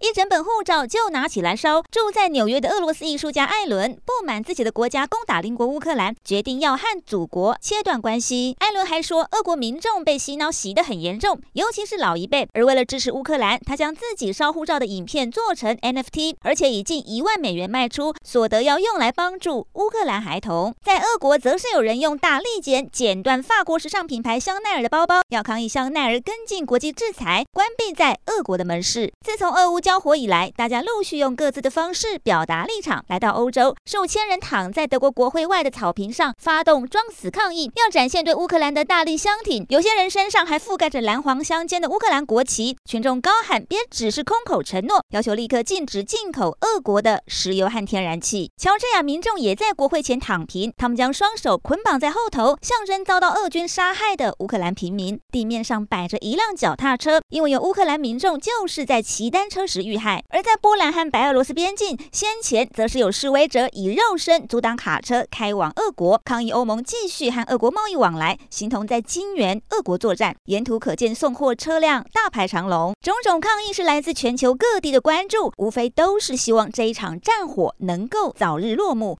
一整本护照就拿起来烧。住在纽约的俄罗斯艺术家艾伦不满自己的国家攻打邻国乌克兰，决定要和祖国切断关系。艾伦还说，俄国民众被洗脑洗得很严重，尤其是老一辈。而为了支持乌克兰，他将自己烧护照的影片做成 NFT，而且以近一万美元卖出，所得要用来帮助乌克兰孩童。在俄国，则是有人用大利剪剪断法国时尚品牌香奈儿的包包，要抗议香奈儿跟进国际制裁，关闭在俄国的门市。自从俄乌交火以来，大家陆续用各自的方式表达立场。来到欧洲，数千人躺在德国国会外的草坪上，发动装死抗议，要展现对乌克兰的大力相挺。有些人身上还覆盖着蓝黄相间的乌克兰国旗。群众高喊：“别只是空口承诺！”要求立刻禁止进口俄国的石油和天然气。乔治亚民众也在国会前躺平，他们将双手捆绑在后头，象征遭到俄军杀害的乌克兰平民。地面上摆着一辆脚踏车，因为有乌克兰民众就是在骑单车时遇害。而在波兰和白俄罗斯边境，先前则是有示威者以肉身阻挡卡车开往俄国，抗议欧盟继续和俄国贸易往来，形同在金援俄国作战。沿途可见送货车辆大排长龙，种种抗议是来自全球各地的关注，无非都是希望这一场战火能够早日落幕。